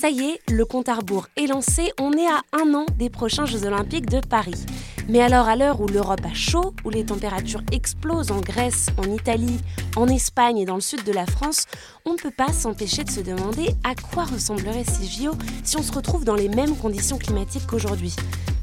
Ça y est, le compte à rebours est lancé. On est à un an des prochains Jeux Olympiques de Paris. Mais alors, à l'heure où l'Europe a chaud, où les températures explosent en Grèce, en Italie, en Espagne et dans le sud de la France, on ne peut pas s'empêcher de se demander à quoi ressembleraient ces JO si on se retrouve dans les mêmes conditions climatiques qu'aujourd'hui.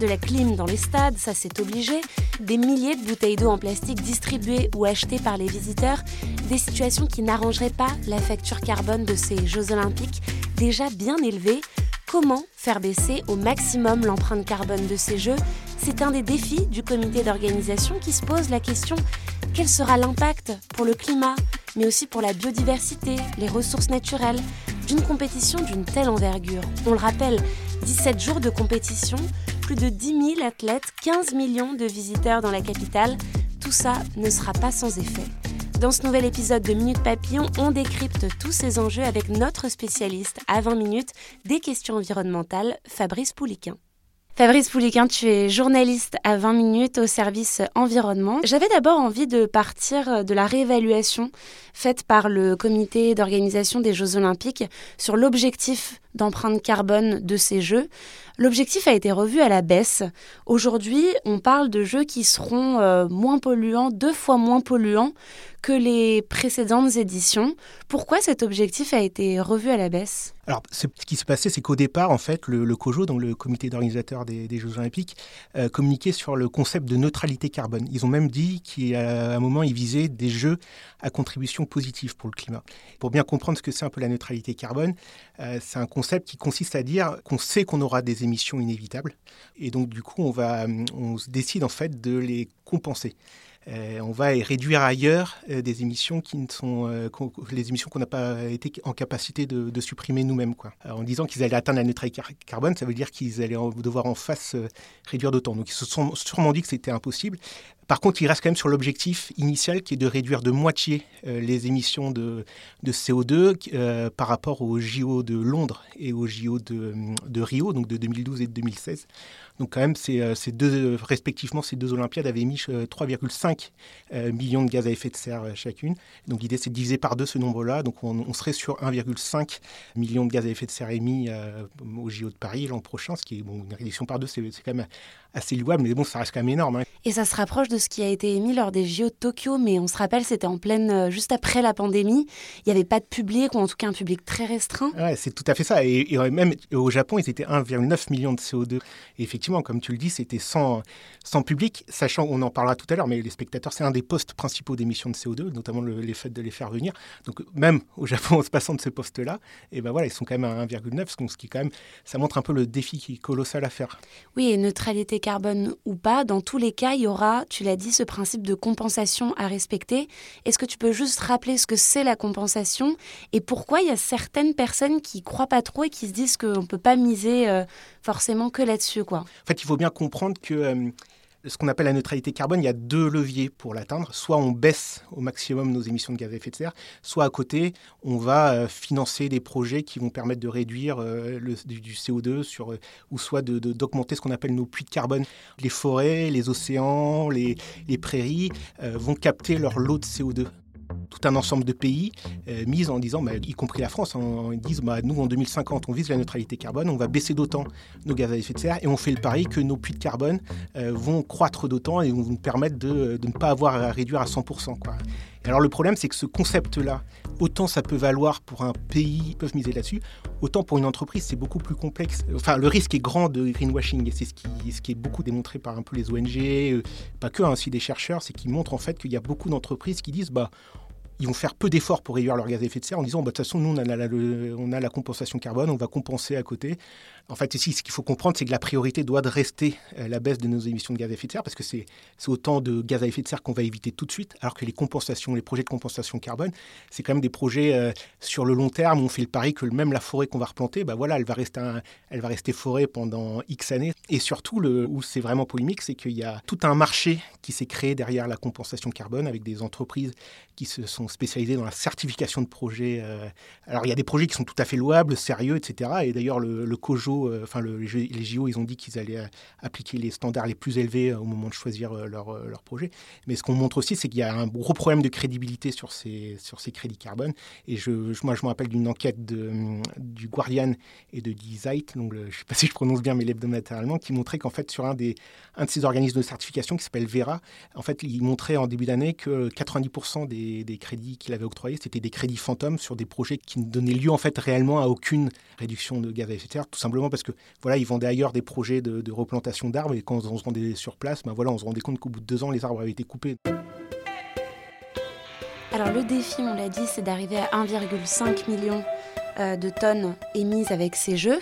De la clim dans les stades, ça c'est obligé, des milliers de bouteilles d'eau en plastique distribuées ou achetées par les visiteurs, des situations qui n'arrangeraient pas la facture carbone de ces Jeux olympiques déjà bien élevée. Comment faire baisser au maximum l'empreinte carbone de ces Jeux? C'est un des défis du comité d'organisation qui se pose la question quel sera l'impact pour le climat, mais aussi pour la biodiversité, les ressources naturelles, d'une compétition d'une telle envergure? On le rappelle, 17 jours de compétition, plus de 10 000 athlètes, 15 millions de visiteurs dans la capitale, tout ça ne sera pas sans effet. Dans ce nouvel épisode de Minute Papillon, on décrypte tous ces enjeux avec notre spécialiste à 20 minutes des questions environnementales, Fabrice Pouliquin. Fabrice Pouliquin, tu es journaliste à 20 minutes au service environnement. J'avais d'abord envie de partir de la réévaluation faite par le comité d'organisation des Jeux olympiques sur l'objectif d'empreinte carbone de ces Jeux. L'objectif a été revu à la baisse. Aujourd'hui, on parle de jeux qui seront euh, moins polluants, deux fois moins polluants que les précédentes éditions. Pourquoi cet objectif a été revu à la baisse? Alors, ce qui se passait, c'est qu'au départ, en fait, le, COJO, donc le comité d'organisateur des, Jeux Olympiques, euh, communiquait sur le concept de neutralité carbone. Ils ont même dit qu'à un moment, ils visaient des jeux à contribution positive pour le climat. Pour bien comprendre ce que c'est un peu la neutralité carbone, euh, c'est un concept qui consiste à dire qu'on sait qu'on aura des émissions inévitables, et donc du coup, on va, on décide en fait de les compenser. Euh, on va réduire ailleurs euh, des émissions qui ne sont euh, les émissions qu'on n'a pas été en capacité de, supprimer nous-mêmes. en disant qu'ils allaient atteindre la neutralité carbone, ça veut dire qu'ils allaient devoir en face réduire d'autant. Donc ils se sont sûrement dit que c'était impossible. Par contre, il reste quand même sur l'objectif initial qui est de réduire de moitié les émissions de, CO2 par rapport aux JO de Londres et aux JO de, de, Rio, donc de 2012 et de 2016. Donc quand même, euh, deux, respectivement, ces deux Olympiades avaient mis 3,5 euh, euh, millions de gaz à effet de serre chacune. Donc l'idée, c'est de diviser par deux ce nombre-là. Donc on, serait sur 1,5 million de gaz à effet de serre émis au JO de Paris l'an prochain, ce qui est une réduction par deux, c'est quand même assez louable, mais bon, ça reste quand même énorme. Hein. Et ça se rapproche de ce qui a été émis lors des JO de Tokyo, mais on se rappelle, c'était en pleine, juste après la pandémie. Il n'y avait pas de public, ou en tout cas un public très restreint. Ouais, c'est tout à fait ça. Et, et même au Japon, ils étaient 1,9 million de CO2. Et effectivement, comme tu le dis, c'était sans, sans public, sachant, on en parlera tout à l'heure, mais les spectateurs, c'est un des postes principaux d'émissions de CO2, notamment le, les faits de les faire venir. Donc même au Japon, en se passant de ce poste-là, et ben voilà, ils sont quand même à 1,9, ce qui quand même, ça montre un peu le défi qui est colossal à faire. Oui, et neutralité carbone ou pas, dans tous les cas, il y aura, tu l'as dit, ce principe de compensation à respecter. Est-ce que tu peux juste rappeler ce que c'est la compensation et pourquoi il y a certaines personnes qui croient pas trop et qui se disent qu'on ne peut pas miser euh, forcément que là-dessus, quoi? En fait, il faut bien comprendre que euh, ce qu'on appelle la neutralité carbone, il y a deux leviers pour l'atteindre. Soit on baisse au maximum nos émissions de gaz à effet de serre, soit à côté, on va euh, financer des projets qui vont permettre de réduire euh, du, CO2 sur, ou soit d'augmenter ce qu'on appelle nos puits de carbone. Les forêts, les océans, les, les prairies vont capter leur lot de CO2 tout un ensemble de pays euh, mis en disant, bah, y compris la France, ils disent bah, nous en 2050 on vise la neutralité carbone, on va baisser d'autant nos gaz à effet de serre et on fait le pari que nos puits de carbone euh, vont croître d'autant et vont nous permettre de, ne pas avoir à réduire à 100%. Quoi. Alors le problème c'est que ce concept-là, autant ça peut valoir pour un pays, ils peuvent miser là-dessus, autant pour une entreprise c'est beaucoup plus complexe. Enfin le risque est grand de greenwashing et c'est ce qui, est beaucoup démontré par un peu les ONG, euh, pas que, ainsi hein, des chercheurs, c'est qu'ils montrent en fait qu'il y a beaucoup d'entreprises qui disent bah ils vont faire peu d'efforts pour réduire leur gaz à effet de serre en disant bah, de toute façon, nous, on a la compensation carbone, on va compenser à côté. En fait, ici, ce qu'il faut comprendre, c'est que la priorité doit rester euh, la baisse de nos émissions de gaz à effet de serre, parce que c'est autant de gaz à effet de serre qu'on va éviter tout de suite, alors que les compensations, les projets de compensation carbone, c'est quand même des projets euh, sur le long terme. Où on fait le pari que même la forêt qu'on va replanter, bah voilà, elle va rester, elle va rester forêt pendant X années. Et surtout, où c'est vraiment polémique, c'est qu'il y a tout un marché qui s'est créé derrière la compensation carbone avec des entreprises qui se sont spécialisées dans la certification de projets. Euh. alors, il y a des projets qui sont tout à fait louables, sérieux, etc. Et d'ailleurs, le, le COJO euh, enfin les JO, ils ont dit qu'ils allaient euh, appliquer les standards les plus élevés euh, au moment de choisir leur, leur projet. Mais ce qu'on montre aussi, c'est qu'il y a un gros problème de crédibilité sur ces, crédits carbone. Et moi, je me rappelle d'une enquête de, du Guardian et de Die Zeit, donc je ne sais pas si je prononce bien, mais l'hebdomadaire allemand, qui montrait qu'en fait, sur un, de ces organismes de certification qui s'appelle Vera, en fait, il montrait en début d'année que 90% des, des crédits qu'il avait octroyés, c'était des crédits fantômes sur des projets qui ne donnaient lieu en fait réellement à aucune réduction de gaz à effet de serre, tout simplement parce que voilà, ils vendaient ailleurs des projets de, replantation d'arbres et quand on se rendait sur place, ben voilà, on se rendait compte qu'au bout de deux ans, les arbres avaient été coupés. Alors le défi, on l'a dit, c'est d'arriver à 1,5 million euh, de tonnes émises avec ces jeux.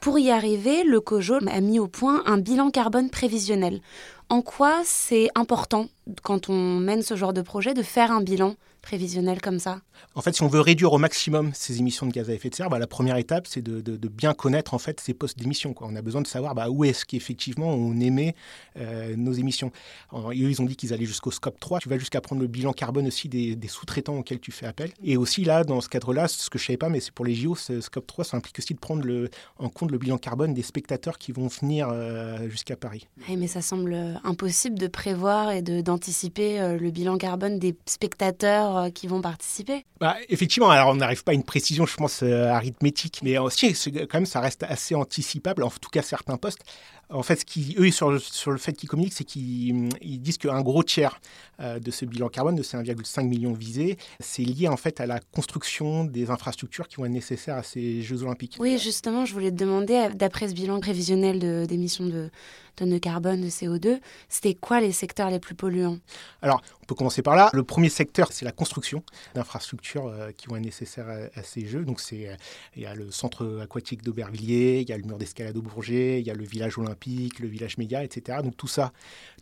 Pour y arriver, le COJO a mis au point un bilan carbone prévisionnel. En quoi c'est important, quand on mène ce genre de projet, de faire un bilan prévisionnel comme ça En fait, si on veut réduire au maximum ces émissions de gaz à effet de serre, bah, la première étape, c'est de, bien connaître en fait ces postes d'émissions. On a besoin de savoir bah, où est-ce qu'effectivement on émet euh, nos émissions. eux, ils ont dit qu'ils allaient jusqu'au scope 3. Tu vas jusqu'à prendre le bilan carbone aussi des, sous-traitants auxquels tu fais appel. Et aussi là, dans ce cadre-là, ce que je ne savais pas, mais c'est pour les JO, ce scope 3, ça implique aussi de prendre le, en compte le bilan carbone des spectateurs qui vont venir euh, jusqu'à Paris. Oui, mais ça semble impossible de prévoir et d'anticiper euh, le bilan carbone des spectateurs euh, qui vont participer bah, Effectivement, alors on n'arrive pas à une précision, je pense, euh, arithmétique, mais aussi, quand même, ça reste assez anticipable, en tout cas certains postes. En fait, ce qui, eux, sur, sur le fait qu'ils communiquent, c'est qu'ils disent qu'un gros tiers euh, de ce bilan carbone, de ces 1,5 million visés, c'est lié en fait à la construction des infrastructures qui vont être nécessaires à ces Jeux Olympiques. Oui, justement, je voulais te demander, d'éprès ce bilan prévisionnel d'émissions de, tonnes de carbone, de CO2, c'était quoi les secteurs les plus polluants? Alors, on peut commencer par là. Le premier secteur, c'est la construction d'infrastructures euh, qui vont être nécessaires à, ces Jeux. Donc, c'est euh, il y a le centre aquatique d'Aubervilliers, il y a le mur d'escalade au Bourget, il y a le village olympique le village média, etc. Donc tout ça,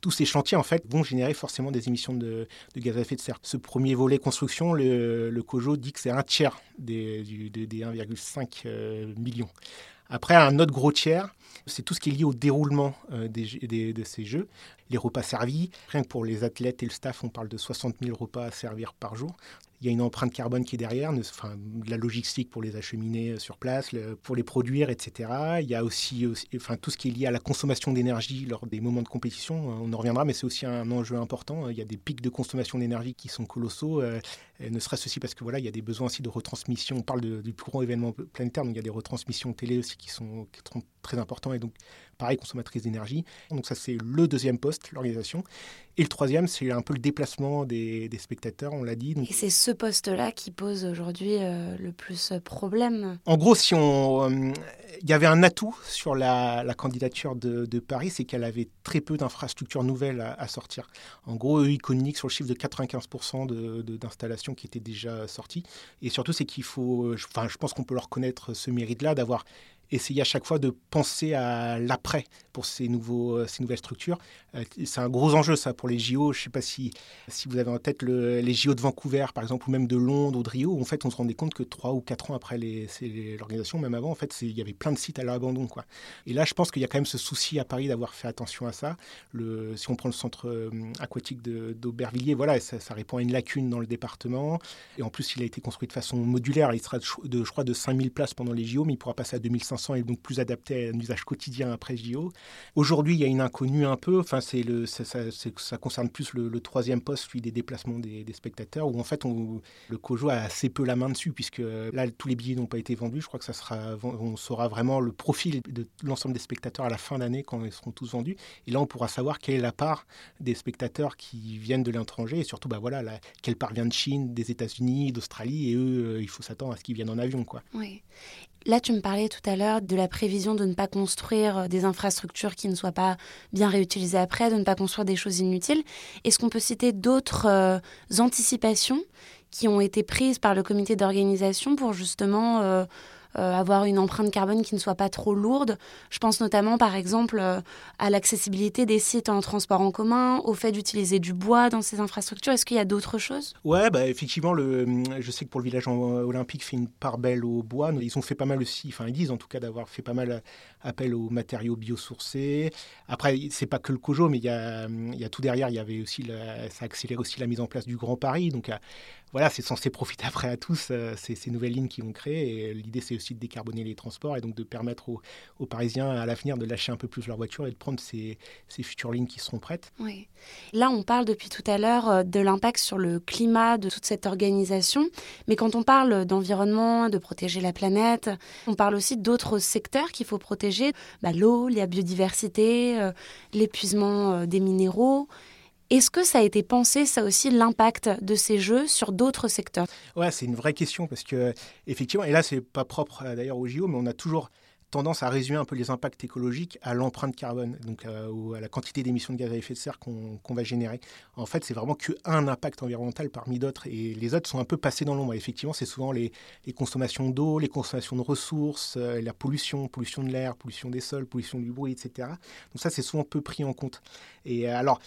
tous ces chantiers en fait vont générer forcément des émissions de, gaz à effet de serre. Ce premier volet construction, le, COJO dit que c'est un tiers des, des 1,5 euh, millions. Après, un autre gros tiers, c'est tout ce qui est lié au déroulement euh, de ces jeux. Les repas servis, rien que pour les athlètes et le staff, on parle de 60 000 repas à servir par jour. Il y a une empreinte carbone qui est derrière, de la logistique pour les acheminer euh, sur place, pour les produire, etc. Il y a aussi, enfin, tout ce qui est lié à la consommation d'énergie lors des moments de compétition. On en reviendra, mais c'est aussi un enjeu important. Il y a des pics de consommation d'énergie qui sont colossaux, euh, ne serait-ce aussi parce que voilà, il y a des besoins aussi de retransmission. On parle du plus grand événement planétaire, donc il y a des retransmissions télé aussi qui sont, qui sont très importants et donc pareil consommatrice d'énergie. Donc ça c'est le deuxième poste, l'organisation. Et le troisième, c'est un peu le déplacement des, spectateurs, on l'a dit. Et c'est ce poste-là qui pose aujourd'hui euh, le plus problème. En gros, si on, euh, il y avait un atout sur la, candidature de, Paris, c'est qu'elle avait très peu d'infrastructures nouvelles à, sortir. En gros, eux, ils communiquent sur le chiffre de 95% d'installations qui étaient déjà sorties. Et surtout, c'est qu'il faut, enfin, je pense qu'on peut leur reconnaître ce mérite-là d'avoir essayer à chaque fois de penser à l'après pour ces, nouveaux, euh, ces nouvelles structures. Euh, c'est un gros enjeu, ça, pour les JO. Je ne sais pas si, si vous avez en tête les JO de Vancouver, par exemple, ou même de Londres ou de Rio, en fait, on se rendait compte que trois ou quatre ans après l'organisation, même avant, en fait, il y avait plein de sites à l'abandon. Quoi. Et là, je pense qu'il y a quand même ce souci à Paris d'avoir fait attention à ça. Si on prend le centre euh, aquatique d'Aubervilliers, voilà, ça, ça, répond à une lacune dans le département. Et en plus, il a été construit de façon modulaire. Il sera, de, je crois, de 5000 places pendant les JO, mais il pourra passer à 2500 et donc plus adapté à un usage quotidien après JO. Aujourd'hui, il y a une inconnue un peu. Enfin, c'est le, ça, concerne plus le, troisième poste, celui des déplacements des, spectateurs, où en fait, le COJO a assez peu la main dessus, puisque là, tous les billets n'ont pas été vendus. Je crois que ça sera, on saura vraiment le profil de l'ensemble des spectateurs à la fin d'année quand ils seront tous vendus. Et là, on pourra savoir quelle est la part des spectateurs qui viennent de l'étranger et surtout, bah voilà, quelle part vient de Chine, des États-Unis, d'Australie. Et eux, euh, il faut s'attendre à ce qu'ils viennent en avion, quoi. Oui. Là, tu me parlais tout à l'heure de la prévision de ne pas construire euh, des infrastructures qui ne soient pas bien réutilisées après, de ne pas construire des choses inutiles. Est-ce qu'on peut citer d'autres euh, anticipations qui ont été prises par le comité d'organisation pour justement euh, avoir une empreinte carbone qui ne soit pas trop lourde. Je pense notamment, par exemple, euh, à l'accessibilité des sites en transport en commun, au fait d'utiliser du bois dans ces infrastructures. Est-ce qu'il y a d'autres choses? Ouais, bah, effectivement, le, je sais que pour le village olympique fait une part belle au bois. Ils ont fait pas mal aussi, enfin ils disent en tout cas d'avoir fait pas mal appel aux matériaux biosourcés. Après, c'est pas que le COJO, mais il y a, a tout derrière. Il y avait aussi, ça accélère aussi la mise en place du Grand Paris. Donc voilà, c'est censé profiter après à tous euh, ces, nouvelles lignes qui vont créer. Et l'idée, c'est aussi de décarboner les transports et donc de permettre aux, Parisiens à l'avenir de lâcher un peu plus leur voiture et de prendre ces, futures lignes qui seront prêtes. Oui. Là, on parle depuis tout à l'heure euh, de l'impact sur le climat de toute cette organisation. Mais quand on parle d'environnement, de protéger la planète, on parle aussi d'autres secteurs qu'il faut protéger. Bah, L'eau, la biodiversité, euh, l'épuisement des minéraux. Est-ce que ça a été pensé, ça aussi, l'impact de ces jeux sur d'autres secteurs? Ouais, c'est une vraie question parce que, effectivement, et là, c'est pas propre euh, d'ailleurs au JO, mais on a toujours tendance à résumer un peu les impacts écologiques à l'empreinte carbone, donc euh, à la quantité d'émissions de gaz à effet de serre qu'on va générer. En fait, c'est vraiment qu'un impact environnemental parmi d'autres, et les autres sont un peu passés dans l'ombre. Effectivement, c'est souvent les, consommations d'eau, les consommations de ressources, euh, la pollution, pollution de l'air, pollution des sols, pollution du bruit, etc. Donc ça, c'est souvent peu pris en compte. Et alors,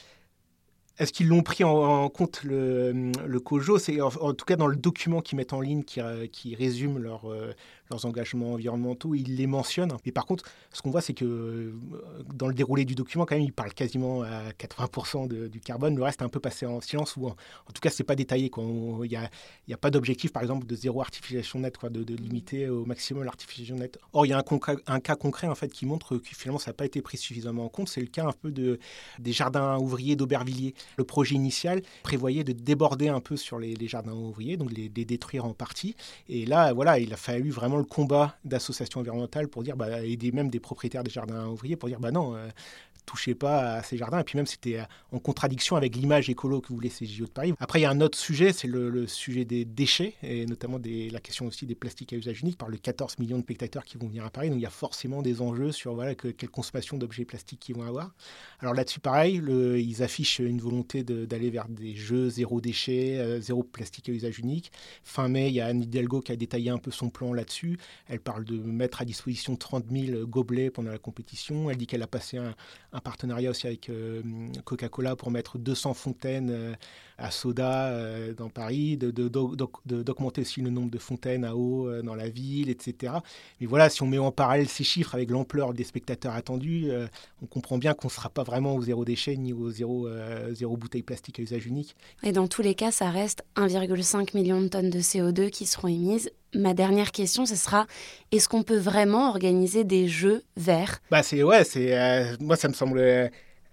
est-ce qu'ils l'ont pris en, compte le, le COJO C'est en, tout cas dans le document qu'ils mettent en ligne, qui, qui résume leur, euh, leurs engagements environnementaux, ils les mentionnent. Mais par contre, ce qu'on voit, c'est que euh, dans le déroulé du document, quand même, ils parlent quasiment à 80% du carbone. Le reste est un peu passé en silence, ou en, tout cas, c'est pas détaillé. Il n'y a, pas d'objectif, par exemple, de zéro artificialisation nette, de, limiter au maximum l'artificialisation nette. Or, il y a un, cas concret en fait qui montre que finalement, ça n'a pas été pris suffisamment en compte. C'est le cas un peu de, des jardins ouvriers d'Aubervilliers. Le projet initial prévoyait de déborder un peu sur les, jardins ouvriers, donc les, les détruire en partie. Et là, voilà, il a fallu vraiment le combat d'associations environnementales pour dire, bah, et même des propriétaires des jardins ouvriers pour dire, bah non, euh, touchez pas à ces jardins. Et puis même, c'était euh, en contradiction avec l'image écolo que voulaient ces JO de Paris. Après, il y a un autre sujet, c'est le, sujet des déchets, et notamment la question aussi des plastiques à usage unique, par les 14 millions de spectateurs qui vont venir à Paris. Donc il y a forcément des enjeux sur quelle consommation d'objets plastiques ils vont avoir. Alors là-dessus, pareil, le, ils affichent une volonté d'aller vers des jeux zéro déchet, euh, zéro plastique à usage unique. Fin mai, il y a Anne Hidalgo qui a détaillé un peu son plan là-dessus. Elle parle de mettre à disposition 30 000 gobelets pendant la compétition. Elle dit qu'elle a passé un, un partenariat aussi avec euh, Coca-Cola pour mettre 200 fontaines euh, à soda euh, dans Paris, d'augmenter aussi le nombre de fontaines à eau dans la ville, etc. Mais voilà, si on met en parallèle ces chiffres avec l'ampleur des spectateurs attendus, on comprend bien qu'on ne sera pas vraiment au zéro déchet ni au zéro, zéro bouteille plastique à usage unique. Et dans tous les cas, ça reste 1,5 million de tonnes de CO2 qui seront émises ma dernière question, ce sera est-ce qu'on peut vraiment organiser des jeux verts? Bah c'est ouais, c'est euh, moi ça me semble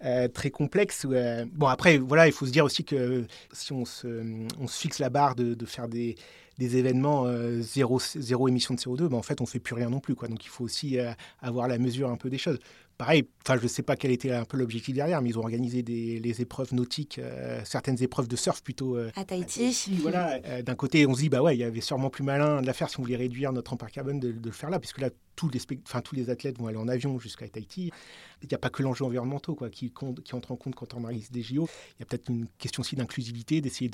euh, très complexe. Euh, bon après voilà, il faut se dire aussi que si on se, on se fixe la barre de, de faire des, des événements zéro, zéro émission de CO2, bah, en fait on fait plus rien non plus quoi. Donc il faut aussi avoir la mesure un peu des choses pareil, enfin, je ne sais pas quel était un peu l'objectif derrière, mais ils ont organisé des, les épreuves nautiques, euh, certaines épreuves de surf plutôt. Euh, à Tahiti. voilà. Euh, d'un côté, on se dit, bah ouais, il y avait sûrement plus malin de la faire si on voulait réduire notre empreinte carbone de, le faire là, puisque là, tous les, enfin, tous les athlètes vont aller en avion jusqu'à Tahiti. Il n'y a pas que l'enjeu environnemental quoi, qui, qui entre en compte quand on organise des JO. Il y a peut-être une question aussi d'inclusivité, d'essayer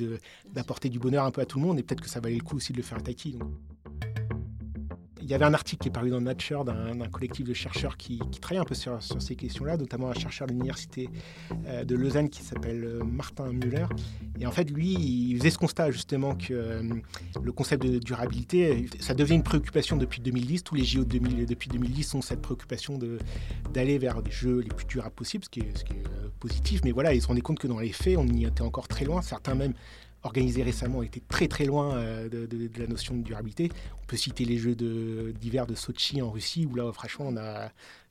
d'apporter du bonheur un peu à tout le monde, et peut-être que ça valait le coup aussi de le faire à Tahiti. Il y avait un article qui est paru dans Nature d'un collectif de chercheurs qui, travaille un peu sur, ces questions-là, notamment un chercheur de l'université euh, de Lausanne qui s'appelle euh, Martin Müller. Et en fait, lui, il faisait ce constat justement que euh, le concept de durabilité, ça devient une préoccupation depuis 2010. Tous les JO de depuis 2010 ont cette préoccupation d'aller vers des jeux les plus durables possibles, ce qui est, qui positif. Mais voilà, ils se rendaient compte que dans les faits, on y était encore très loin. Certains même organisé récemment était très très loin de, la notion de durabilité. On peut citer les Jeux d'hiver de, Sochi en Russie, où là, franchement,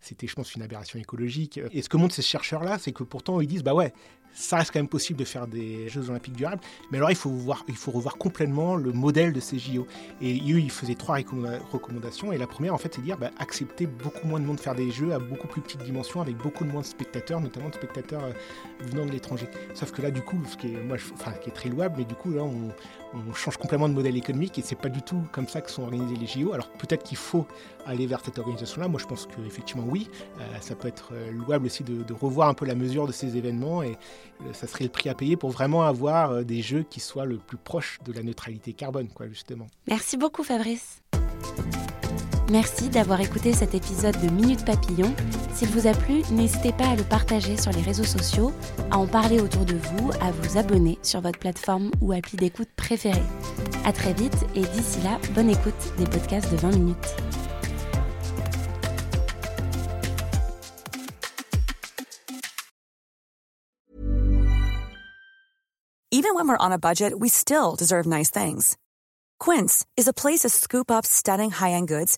c'était, je pense, une aberration écologique. Et ce que montrent ces chercheurs-là, c'est que pourtant, ils disent, bah ouais, ça reste quand même possible de faire des Jeux olympiques durables, mais alors il faut, revoir complètement le modèle de ces JO. Et eux, ils faisaient trois recommandations, et la première, en fait, c'est de dire, bah, accepter beaucoup moins de monde faire des Jeux à beaucoup plus petite dimension, avec beaucoup moins de spectateurs, notamment de spectateurs euh, venant de l'étranger. Sauf que là, du coup, ce qui est, moi, enfin, qui est très louable, mais du coup, là, on, on change complètement de modèle économique et c'est pas du tout comme ça que sont organisés les JO. Alors peut-être qu'il faut aller vers cette organisation-là. Moi, je pense qu'effectivement, oui. Euh, ça peut être euh, louable aussi de, revoir un peu la mesure de ces événements et euh, ça serait le prix à payer pour vraiment avoir des jeux qui soient le plus proches de la neutralité carbone, justement. Merci beaucoup, Fabrice. Merci d'avoir écouté cet épisode de Minute Papillon. S'il vous a plu, n'hésitez pas à le partager sur les réseaux sociaux, à en parler autour de vous, à vous abonner sur votre plateforme ou appli d'écoute préférée. À très vite et d'ici là, bonne écoute des podcasts de 20 minutes. Even when we're on a budget, we still deserve nice things. Quince is a place to scoop up stunning high-end goods